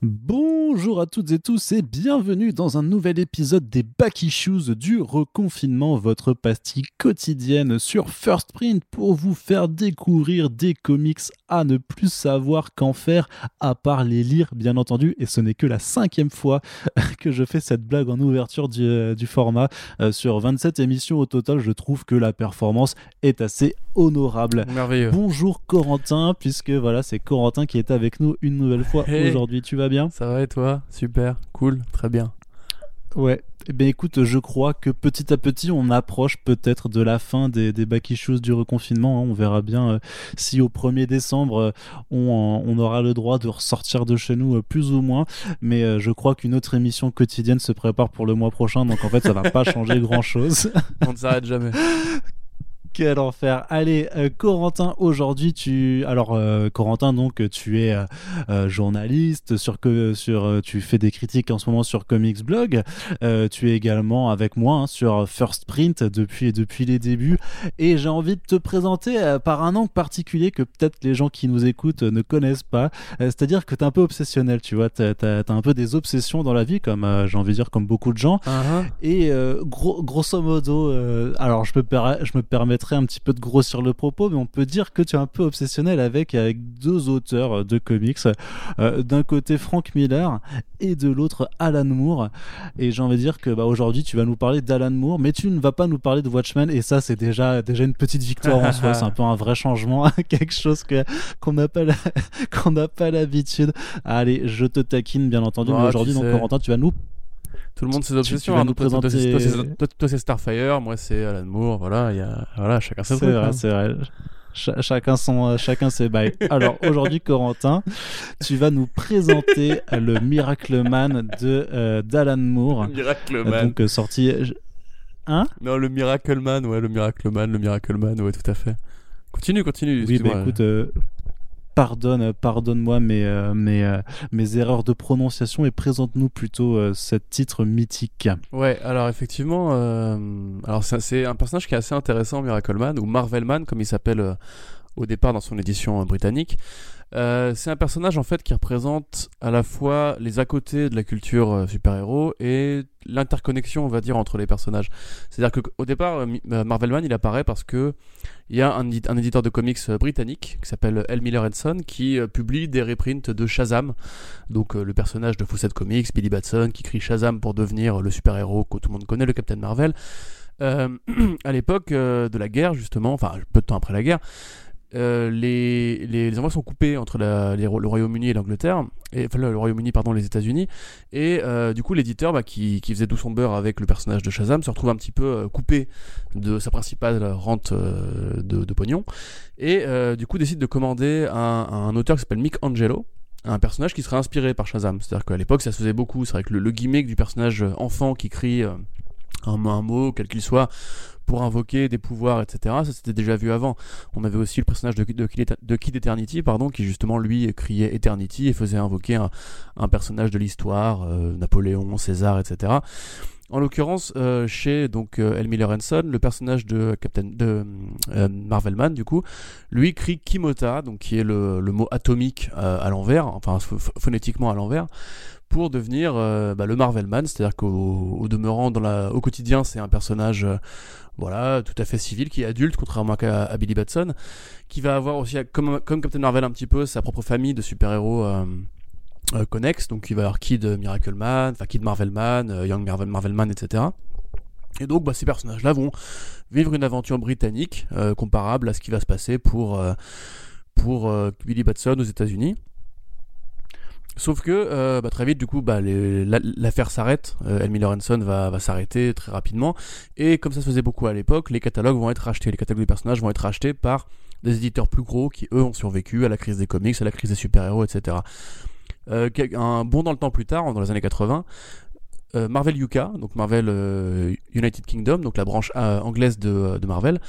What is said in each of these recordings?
Bonjour à toutes et tous et bienvenue dans un nouvel épisode des Back Issues du reconfinement, votre pastille quotidienne sur First Print pour vous faire découvrir des comics à ne plus savoir qu'en faire à part les lire bien entendu et ce n'est que la cinquième fois que je fais cette blague en ouverture du, euh, du format. Euh, sur 27 émissions au total, je trouve que la performance est assez honorable. Merveilleux. Bonjour Corentin, puisque voilà, c'est Corentin qui est avec nous une nouvelle fois Hey. aujourd'hui. Tu vas bien Ça va et toi? Super, cool, très bien. Ouais. Eh bien écoute, je crois que petit à petit, on approche peut-être de la fin des, des back issues du reconfinement. hein. On verra bien euh, si au 1er décembre, euh, on, on aura le droit de ressortir de chez nous euh, plus ou moins. Mais je crois qu'une autre émission quotidienne se prépare pour le mois prochain. Donc en fait, ça va pas changer grand-chose. On ne s'arrête jamais. Quel enfer. Allez, euh, Corentin, aujourd'hui, tu. Alors, euh, Corentin, donc, tu es euh, journaliste, sur que sur, tu fais des critiques en ce moment sur Comics Blog. Tu es également avec moi hein, sur First Print depuis, depuis les débuts. Et j'ai envie de te présenter par un angle particulier que peut-être les gens qui nous écoutent ne connaissent pas. C'est-à-dire que tu es un peu obsessionnel, tu vois. Tu as, un peu des obsessions dans la vie, comme j'ai envie de dire, comme beaucoup de gens. Uh-huh. Et euh, gros, grosso modo, alors je me, per- je me permettrai un petit peu de grossir le propos, mais on peut dire que tu es un peu obsessionnel avec, avec deux auteurs de comics. Euh, D'un côté Frank Miller et de l'autre Alan Moore. Et j'ai envie de dire que bah, aujourd'hui tu vas nous parler d'Alan Moore, mais tu ne vas pas nous parler de Watchmen. Et ça, c'est déjà, déjà une petite victoire en soi. C'est un peu un vrai changement, quelque chose que qu'on n'a pas qu'on n'a pas l'habitude. Allez, je te taquine bien entendu, Ah, mais aujourd'hui, donc. Corentin, tu vas nous Tout le monde ses tu obsessions. vas hein. nous Toi, toi, toi, présenter- toi, c'est- toi, toi, c'est Starfire, moi c'est Alan Moore. Voilà, il y a... voilà chacun ses C'est trucs. vrai, hein. c'est vrai. Ch- chacun son, euh, chacun ses bails. Alors aujourd'hui, Corentin, tu vas nous présenter euh, le Miracle Man de euh, d'Alan Moore, Miracle Euh, Man. donc sorti. Hein? Non, le Miracle Man, ouais, le Miracle Man, le Miracle Man, ouais, tout à fait. Continue, continue. Oui, bah écoute, euh, pardonne, euh, pardonne-moi mes, euh, euh, mes erreurs de prononciation et présente-nous plutôt euh, ce titre mythique. Ouais, alors effectivement, alors c'est un personnage qui est assez intéressant, Miracle Man, ou Marvel Man, comme il s'appelle au départ dans son édition britannique. Euh, c'est un personnage en fait qui représente à la fois les à côté de la culture euh, super-héros et l'interconnexion, on va dire, entre les personnages. C'est-à-dire qu'au départ, euh, euh, Marvel Man, il apparaît parce que il y a un, édi- un éditeur de comics britannique qui s'appelle L. Miller Son qui publie des reprints de Shazam, donc le personnage de Fawcett Comics, Billy Batson, qui crie Shazam pour devenir le super-héros que tout le monde connaît, le Captain Marvel. À l'époque de la guerre, justement, enfin peu de temps après la guerre, euh, les, les, envois sont coupés entre le Royaume-Uni et l'Angleterre, et, le, Royaume-Uni, pardon, les États-Unis, et euh, du coup l'éditeur bah, qui, qui faisait tout son beurre avec le personnage de Shazam se retrouve un petit peu euh, coupé de sa principale rente de, pognon, et du coup décide de commander un, un auteur qui s'appelle Mick Angelo, un personnage qui serait inspiré par Shazam. C'est-à-dire qu'à l'époque, ça se faisait beaucoup. C'est vrai que le, le gimmick du personnage enfant qui crie un, un mot, quel qu'il soit, pour invoquer des pouvoirs, etc. Ça s'était déjà vu avant. On avait aussi le personnage de, de, de Kid Eternity, pardon, qui justement lui criait Eternity et faisait invoquer un, personnage de l'histoire, euh, Napoléon, César, etc. En l'occurrence, euh, chez donc euh, L. Miller Son, le personnage de Captain de euh, Marvelman, du coup, lui crie Kimota, donc qui est le, mot atomique à l'envers, enfin ph- phonétiquement à l'envers, pour devenir euh, bah, le Marvelman, c'est-à-dire qu'au au demeurant au quotidien, c'est un personnage euh, voilà, tout à fait civil, qui est adulte, contrairement à, Billy Batson, qui va avoir aussi, comme, Captain Marvel un petit peu, sa propre famille de super-héros euh, euh, connexes, donc il va y avoir Kid Miracle Man, enfin Kid Marvel Man, euh, Young Marvel, Marvel Man, etc. Et donc bah, ces personnages-là vont vivre une aventure britannique comparable à ce qui va se passer pour, pour Billy Batson aux États-Unis. Sauf que euh, bah, très vite, du coup, bah, l'affaire s'arrête. Euh, El Miller Son va, s'arrêter très rapidement. Et comme ça se faisait beaucoup à l'époque, les catalogues vont être rachetés. Les catalogues des personnages vont être rachetés par des éditeurs plus gros qui, eux, ont survécu à la crise des comics, à la crise des super-héros, etc. Euh, un bon dans le temps plus tard, dans les années 80, euh, Marvel UK, donc Marvel United Kingdom, donc la branche anglaise de Marvel,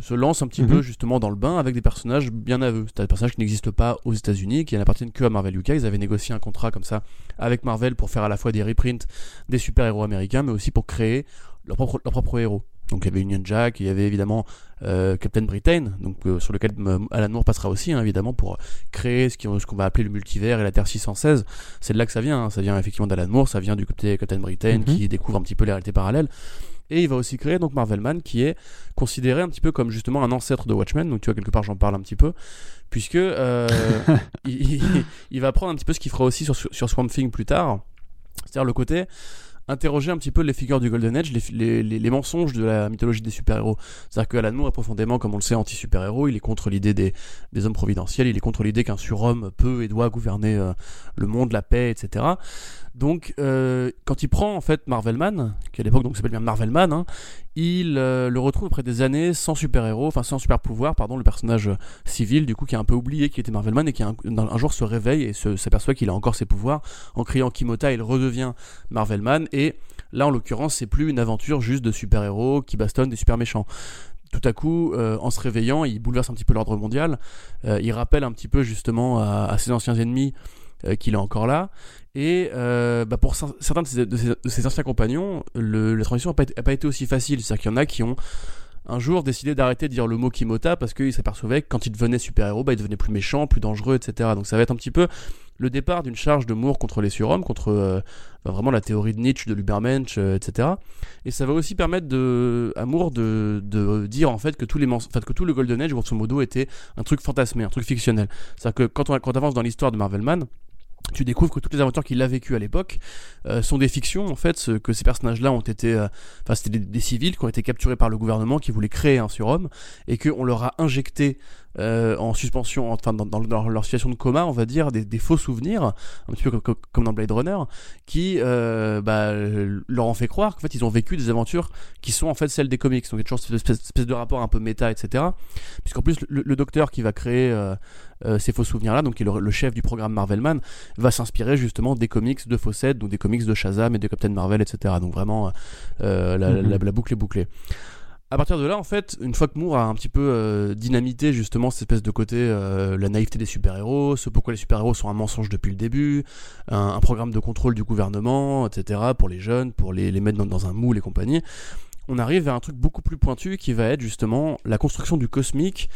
se lance un petit Mhm. peu justement dans le bain avec des personnages bien à eux. C'est des personnages qui n'existent pas aux États-Unis, qui n'appartiennent que à Marvel UK. Ils avaient négocié un contrat comme ça avec Marvel pour faire à la fois des reprints des super-héros américains, mais aussi pour créer leur propre, leur propre héros. Donc il y avait Union Jack, il y avait évidemment Captain Britain, donc sur lequel Alan Moore passera aussi, hein, évidemment, pour créer ce qu'on va appeler le multivers et la Terre 616. C'est de là que ça vient. Hein. Ça vient effectivement d'Alan Moore, ça vient du côté Captain Britain mhm. qui découvre un petit peu les réalités parallèles. Et il va aussi créer donc Marvelman qui est considéré un petit peu comme justement un ancêtre de Watchmen. Donc tu vois quelque part j'en parle un petit peu puisque euh, il, va prendre un petit peu ce qu'il fera aussi sur, sur Swamp Thing plus tard. C'est-à-dire le côté interroger un petit peu les figures du Golden Age, les, les, mensonges de la mythologie des super-héros. C'est-à-dire que Alan Moore est profondément, comme on le sait, anti-super-héros, il est contre l'idée des, des, hommes providentiels, il est contre l'idée qu'un surhomme peut et doit gouverner euh, le monde, la paix, etc. Donc, euh, quand il prend en fait Marvelman, qui à l'époque donc s'appelle bien Marvelman, hein, il euh, le retrouve après des années sans super-héros, enfin sans super-pouvoir, pardon, le personnage civil du coup qui a un peu oublié qu'il était Marvelman et qui un, jour se réveille et s'aperçoit qu'il a encore ses pouvoirs. En criant Kimota, il redevient Marvelman et là en l'occurrence c'est plus une aventure juste de super-héros qui bastonnent des super méchants tout à coup, euh, en se réveillant, il bouleverse un petit peu l'ordre mondial. il rappelle un petit peu justement à ses anciens ennemis euh, qu'il est encore là. Et euh, bah pour certains de ses, anciens compagnons, le, la transition n'a pas, été aussi facile. C'est-à-dire qu'il y en a qui ont un jour décidé d'arrêter de dire le mot Kimota parce qu'ils s'apercevaient que quand il devenait super-héros, bah, il devenait plus méchant, plus dangereux, etc. Donc ça va être un petit peu le départ d'une charge de Moore contre les surhommes, contre euh, bah, vraiment la théorie de Nietzsche, de l'Ubermensch, etc. Et ça va aussi permettre de, à Moore de, de dire en fait que, tous les fait, que tout le Golden Age, grosso modo, était un truc fantasmé, un truc fictionnel. C'est-à-dire que quand on, quand avance dans l'histoire de Marvelman, tu découvres que toutes les aventures qu'il a vécues à l'époque euh, sont des fictions en fait que ces personnages-là ont été euh, enfin c'était des, civils qui ont été capturés par le gouvernement qui voulait créer un surhomme et qu'on leur a injecté euh, en suspension enfin dans, dans, leur situation de coma on va dire des, faux souvenirs un petit peu comme, dans Blade Runner qui bah, leur ont fait croire qu'en fait ils ont vécu des aventures qui sont en fait celles des comics donc il y a toujours cette espèce, de rapport un peu méta etc puisqu'en plus le, le, docteur qui va créer euh, ces faux souvenirs-là, donc qui est le, chef du programme Marvelman, va s'inspirer justement des comics de Fawcett, donc des comics de Shazam et de Captain Marvel, etc. Donc vraiment, euh, mhm. la, boucle est bouclée. À partir de là, en fait, une fois que Moore a un petit peu euh, dynamité justement cette espèce de côté, la naïveté des super-héros, ce pourquoi les super-héros sont un mensonge depuis le début, un, programme de contrôle du gouvernement, etc., pour les jeunes, pour les, mettre dans, un moule et compagnie, on arrive vers un truc beaucoup plus pointu qui va être justement la construction du cosmique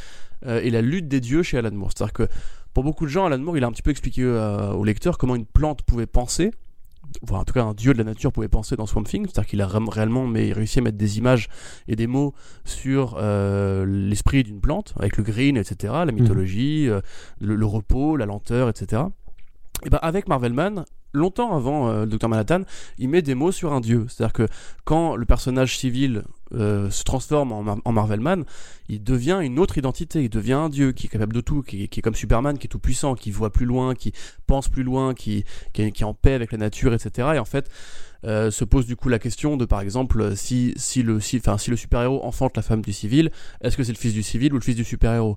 euh, et la lutte des dieux chez Alan Moore. C'est-à-dire que pour beaucoup de gens, Alan Moore, il a un petit peu expliqué euh, au lecteur comment une plante pouvait penser, en tout cas un dieu de la nature pouvait penser dans Swamp Thing, c'est-à-dire qu'il a réellement mais réussi à mettre des images et des mots sur euh, l'esprit d'une plante, avec le green, etc., la mythologie, le, repos, la lenteur, etc. Et ben avec Marvelman, longtemps avant le Dr Manhattan, il met des mots sur un dieu. C'est-à-dire que quand le personnage civil euh, se transforme en, Marvelman, il devient une autre identité, il devient un dieu qui est capable de tout, qui, est comme Superman, qui est tout puissant, qui voit plus loin, qui pense plus loin, qui, qui, est, en paix avec la nature, etc. Et en fait, euh, se pose du coup la question de par exemple si, si le, si, si le super-héros enfante la femme du civil, est-ce que c'est le fils du civil ou le fils du super-héros?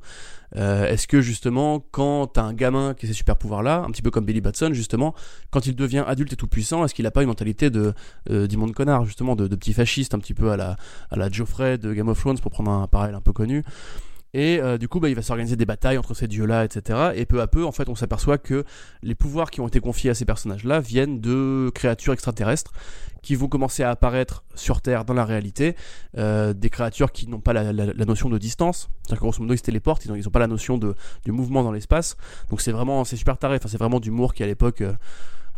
Euh, Est-ce que justement quand t'as un gamin qui a ces super pouvoirs là, un petit peu comme Billy Batson justement, quand il devient adulte et tout puissant, est-ce qu'il a pas une mentalité de euh, d'immonde connard justement, de, de petit fasciste un petit peu à la, à la Geoffrey de Game of Thrones pour prendre un parallèle un peu connu? Et euh, du coup, bah, il va s'organiser des batailles entre ces dieux-là, etc. Et peu à peu, en fait, on s'aperçoit que les pouvoirs qui ont été confiés à ces personnages-là viennent de créatures extraterrestres qui vont commencer à apparaître sur Terre dans la réalité. Euh, des créatures qui n'ont pas la, notion de distance. C'est-à-dire grosso modo, ils se téléportent, ils n'ont pas la notion de, du mouvement dans l'espace. Donc c'est vraiment, c'est super taré. C'est vraiment d'humour qui à l'époque. Euh,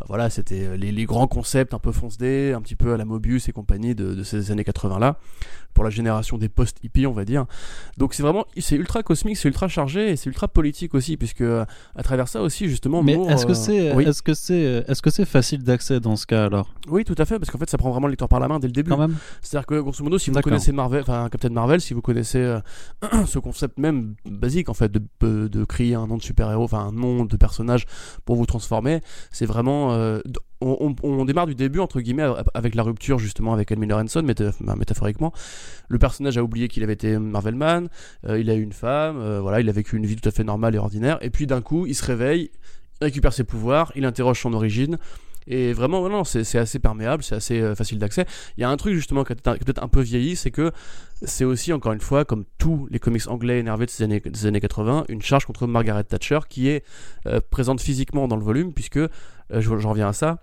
voilà, c'était les, grands concepts un peu fonce un petit peu à la Mobius et compagnie de, ces années 80 là, pour la génération des post-hippies, on va dire. Donc c'est vraiment, c'est ultra cosmique, c'est ultra chargé et c'est ultra politique aussi, puisque euh, à travers ça aussi, justement. Mais est-ce que euh, c'est, est-ce que c'est, est-ce que c'est facile d'accès dans ce cas alors? Oui, tout à fait, parce qu'en fait, ça prend vraiment le lecteur par la main dès le début. C'est-à-dire que grosso modo, si vous connaissez Marvel, enfin Captain Marvel, si vous connaissez ce concept même basique en fait de, de créer un nom de super-héros, enfin un nom de personnage pour vous transformer, c'est vraiment euh, on, démarre du début entre guillemets avec la rupture justement avec Ranson bah, métaphoriquement. Le personnage a oublié qu'il avait été Marvelman euh, il a eu une femme euh, voilà il a vécu une vie tout à fait normale et ordinaire. Et puis d'un coup il se réveille il récupère ses pouvoirs il interroge son origine et vraiment, non, c'est assez perméable, c'est assez euh, facile d'accès. Il y a un truc justement qui est peut-être un peu vieilli, c'est que c'est aussi, encore une fois, comme tous les comics anglais énervés de années, des années 80, une charge contre Margaret Thatcher qui est euh, présente physiquement dans le volume, puisque, euh, j'en reviens à ça,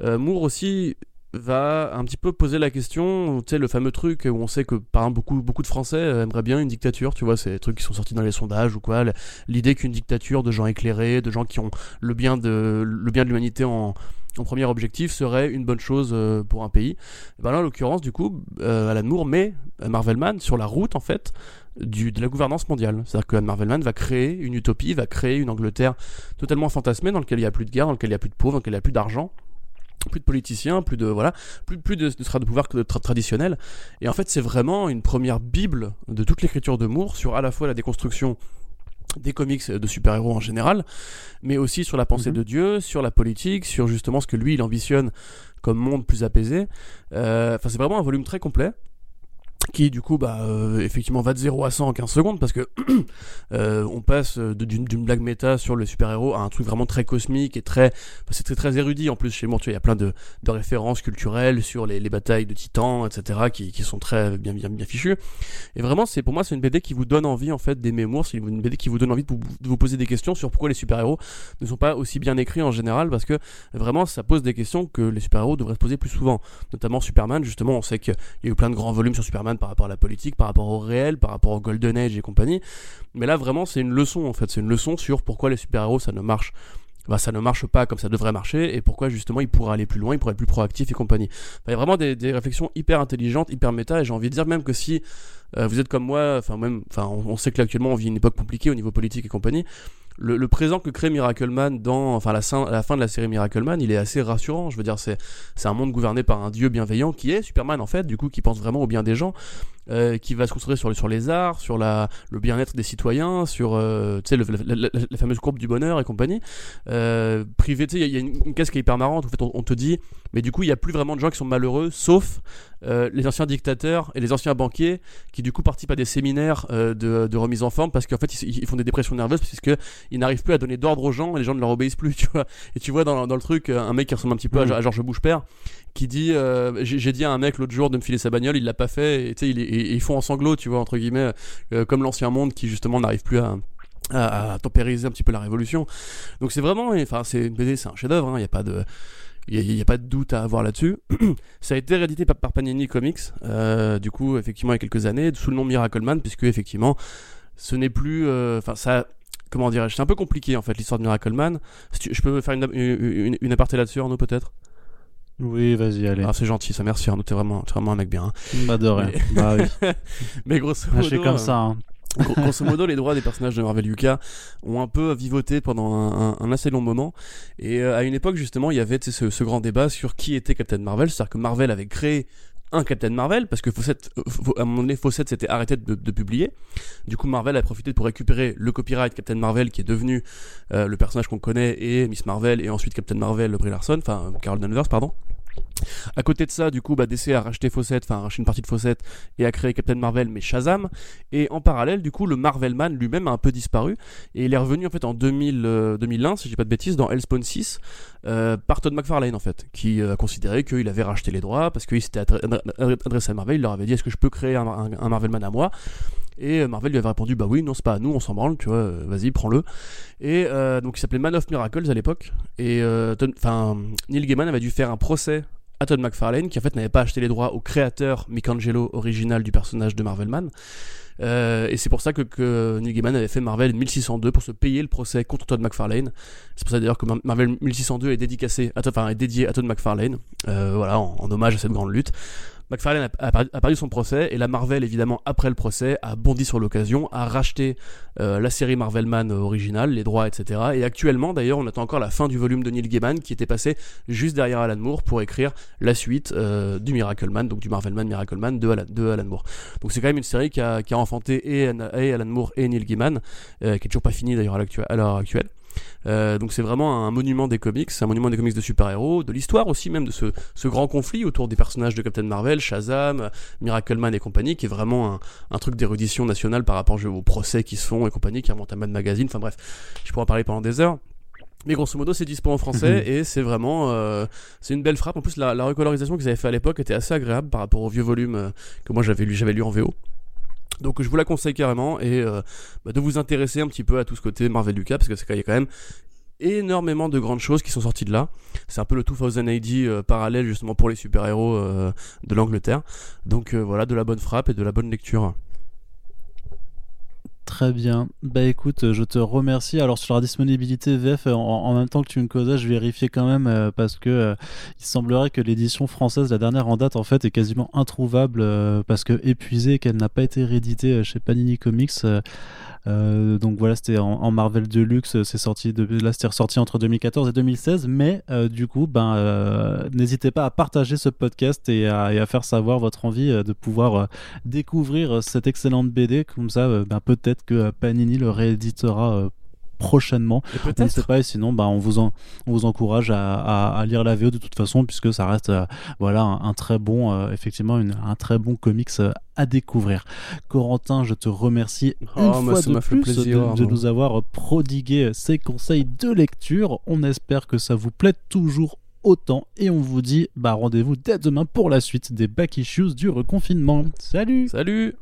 Moore aussi va un petit peu poser la question, tu sais, le fameux truc où on sait que par exemple beaucoup, beaucoup de Français euh, aimeraient bien une dictature, tu vois, c'est des trucs qui sont sortis dans les sondages ou quoi, l'idée qu'une dictature de gens éclairés, de gens qui ont le bien de l'humanité en, en premier objectif serait une bonne chose euh, pour un pays. Ben là, en l'occurrence, du coup, euh, Alan Moore met Marvelman sur la route, en fait, de la gouvernance mondiale. C'est-à-dire que Marvelman va créer une utopie, va créer une Angleterre totalement fantasmée dans laquelle il n'y a plus de guerre, dans laquelle il n'y a plus de pauvres, dans laquelle il n'y a plus d'argent plus de politiciens, plus de voilà, plus, plus de, de, de pouvoir tra traditionnel. Et en fait, c'est vraiment une première bible de toute l'écriture de Moore sur à la fois la déconstruction des comics de super-héros en général, mais aussi sur la pensée mhm. de Dieu, sur la politique, sur justement ce que lui il ambitionne comme monde plus apaisé. Euh, enfin, c'est vraiment un volume très complet qui du coup bah euh, effectivement va de 0 à 100 en 15 secondes parce que euh, on passe d'une blague méta sur le super-héros à un truc vraiment très cosmique et très c'est très très érudit en plus chez moi tu il y a plein de, de références culturelles sur les, les, batailles de titans etc qui, qui sont très bien bien bien fichues. Et vraiment c'est pour moi c'est une BD qui vous donne envie en fait des mémoires c'est une BD qui vous donne envie de vous, de vous poser des questions sur pourquoi les super-héros ne sont pas aussi bien écrits en général parce que vraiment ça pose des questions que les super-héros devraient se poser plus souvent. Notamment Superman justement on sait qu'il y a eu plein de grands volumes sur Superman par rapport à la politique, par rapport au réel, par rapport au Golden Age et compagnie. Mais là, vraiment, c'est une leçon en fait. C'est une leçon sur pourquoi les super-héros ça ne marche bah, ça ne marche pas comme ça devrait marcher et pourquoi justement il pourrait aller plus loin, il pourrait être plus proactif et compagnie. il y a vraiment des, réflexions hyper intelligentes, hyper méta et j'ai envie de dire même que si euh, vous êtes comme moi, enfin même, on, sait que actuellement on vit une époque compliquée au niveau politique et compagnie, le, présent que crée Miracleman dans, enfin la, fin de la série Miracleman, il est assez rassurant. Je veux dire, c'est un monde gouverné par un dieu bienveillant qui est Superman en fait, du coup, qui pense vraiment au bien des gens, euh, qui va se construire sur, sur les arts, sur la, le bien-être des citoyens, sur euh, tu sais la, fameuse courbe du bonheur et compagnie. Euh, privé, tu sais, il y, a une, une, case qui est hyper marrante. En fait, on, te dit, mais du coup, il y a plus vraiment de gens qui sont malheureux, sauf euh, les anciens dictateurs et les anciens banquiers qui du coup participent à des séminaires de, de, remise en forme parce qu'en fait ils, ils, font des dépressions nerveuses puisque ils n'arrivent plus à donner d'ordre aux gens et les gens ne leur obéissent plus tu vois et tu vois dans, dans le truc un mec qui ressemble un petit peu à, à, Georges Bouche-Père qui dit j'ai dit à un mec l'autre jour de me filer sa bagnole il l'a pas fait et, il, ils font en sanglots tu vois entre guillemets comme l'ancien monde qui justement n'arrive plus à à, tempériser un petit peu la révolution. Donc c'est vraiment, enfin c'est une BD, c'est un chef-d'œuvre. Il hein, n'y a pas de, il n'y a, pas de doute à avoir là-dessus. ça a été réédité par, Panini Comics, euh, du coup, effectivement, il y a quelques années, sous le nom Miracleman, puisque effectivement, ce n'est plus. Euh, enfin, ça. Comment dirais-je C'est un peu compliqué en fait l'histoire de Miracleman. je peux faire une, une, une aparté là-dessus, Arnaud, peut-être? Oui, vas-y, allez. Ah, c'est gentil, ça, merci Arnaud, t'es vraiment, vraiment un mec bien. Hein. Bah, de rien. Mais... Bah, oui. Mais grosso modo. Comme ça. Hein. Grosso modo, les droits des personnages de Marvel UK ont un peu vivoté pendant un, assez long moment. Et euh, à une époque, justement, il y avait ce, ce, grand débat sur qui était Captain Marvel. C'est-à-dire que Marvel avait créé un Captain Marvel parce que Fawcett, euh, à un moment donné, Fawcett s'était arrêté de, publier. Du coup, Marvel a profité pour récupérer le copyright Captain Marvel qui est devenu euh, le personnage qu'on connaît et Miss Marvel et ensuite Captain Marvel, Brie Larson, enfin Carol Danvers, pardon. À côté de ça, du coup, bah, DC a racheté Fawcett, enfin racheté une partie de Fawcett et a créé Captain Marvel, mais Shazam. Et en parallèle, du coup, le Marvelman lui-même a un peu disparu. Et il est revenu en fait en 2000, 2001, euh, si je dis pas de bêtises, dans Hellspawn 6 euh, par Todd McFarlane en fait, qui euh, a considéré qu'il avait racheté les droits parce qu'il s'était adressé à Marvel, il leur avait dit est-ce que je peux créer un, un, Marvelman à moi? Et Marvel lui avait répondu bah oui non c'est pas à nous on s'en branle tu vois vas-y prends-le et donc il s'appelait Man of Miracles à l'époque et enfin Neil Gaiman avait dû faire un procès à Todd McFarlane, qui en fait n'avait pas acheté les droits au créateur Michelangelo original du personnage de Marvelman. Euh, et c'est pour ça que, Neil Gaiman avait fait Marvel 1602 pour se payer le procès contre Todd McFarlane. C'est pour ça d'ailleurs que Marvel 1602 est dédicacé, à, enfin est dédié à Todd McFarlane, euh, voilà, en, hommage à cette grande lutte. McFarlane a, perdu son procès et la Marvel, évidemment, après le procès, a bondi sur l'occasion, a racheté euh, la série Marvelman originale, les droits, etc. Et actuellement, d'ailleurs, on attend encore la fin du volume de Neil Gaiman qui était passé juste derrière Alan Moore pour écrire la suite euh, du Miracleman, donc du Marvelman Miracleman de Alan, de Alan Moore. Donc c'est quand même une série qui a, enfanté et, Alan Moore et Neil Gaiman, euh, qui est toujours pas finie d'ailleurs à l'heure actuelle. Euh, donc c'est vraiment un monument des comics, un monument des comics de super-héros, de l'histoire aussi même de ce, ce, grand conflit autour des personnages de Captain Marvel, Shazam, Miracleman et compagnie, qui est vraiment un, un truc d'érudition nationale par rapport aux procès qui se font et compagnie, qui remonte à Mad Magazine, enfin bref, je pourrais en parler pendant des heures. Mais grosso modo, c'est dispo en français mhm. et c'est vraiment euh, c'est une belle frappe. En plus, la, la recolorisation qu'ils avaient fait à l'époque était assez agréable par rapport au vieux volume euh, que moi j'avais lu, j'avais lu en VO. Donc je vous la conseille carrément et euh, bah, de vous intéresser un petit peu à tout ce côté Marvel Lucas parce que c'est quand même énormément de grandes choses qui sont sorties de là. C'est un peu le 2000 AD parallèle justement pour les super-héros de l'Angleterre. Donc voilà, de la bonne frappe et de la bonne lecture. Très bien. Bah écoute, je te remercie. Alors sur la disponibilité VF, en, même temps que tu me causais, je vérifiais quand même euh, parce que euh, il semblerait que l'édition française, la dernière en date, en fait, est quasiment introuvable euh, parce que épuisée, qu'elle n'a pas été rééditée chez Panini Comics. Euh, donc voilà, c'était en, Marvel Deluxe, c'est sorti là c'était ressorti entre 2014 et 2016, mais euh, du coup, ben euh, n'hésitez pas à partager ce podcast et à, faire savoir votre envie de pouvoir découvrir cette excellente BD, comme ça, ben, peut-être que Panini le rééditera prochainement. On ne sait pas, et sinon, bah, on, vous on vous encourage à, lire la VO de toute façon, puisque ça reste euh, voilà, un, très bon, euh, effectivement, un très bon comics euh, à découvrir. Corentin, je te remercie oh, une fois de plus plaisir, de, nous avoir prodigué ces conseils de lecture. On espère que ça vous plaît toujours autant et on vous dit bah rendez-vous dès demain pour la suite des back issues du reconfinement. Salut Salut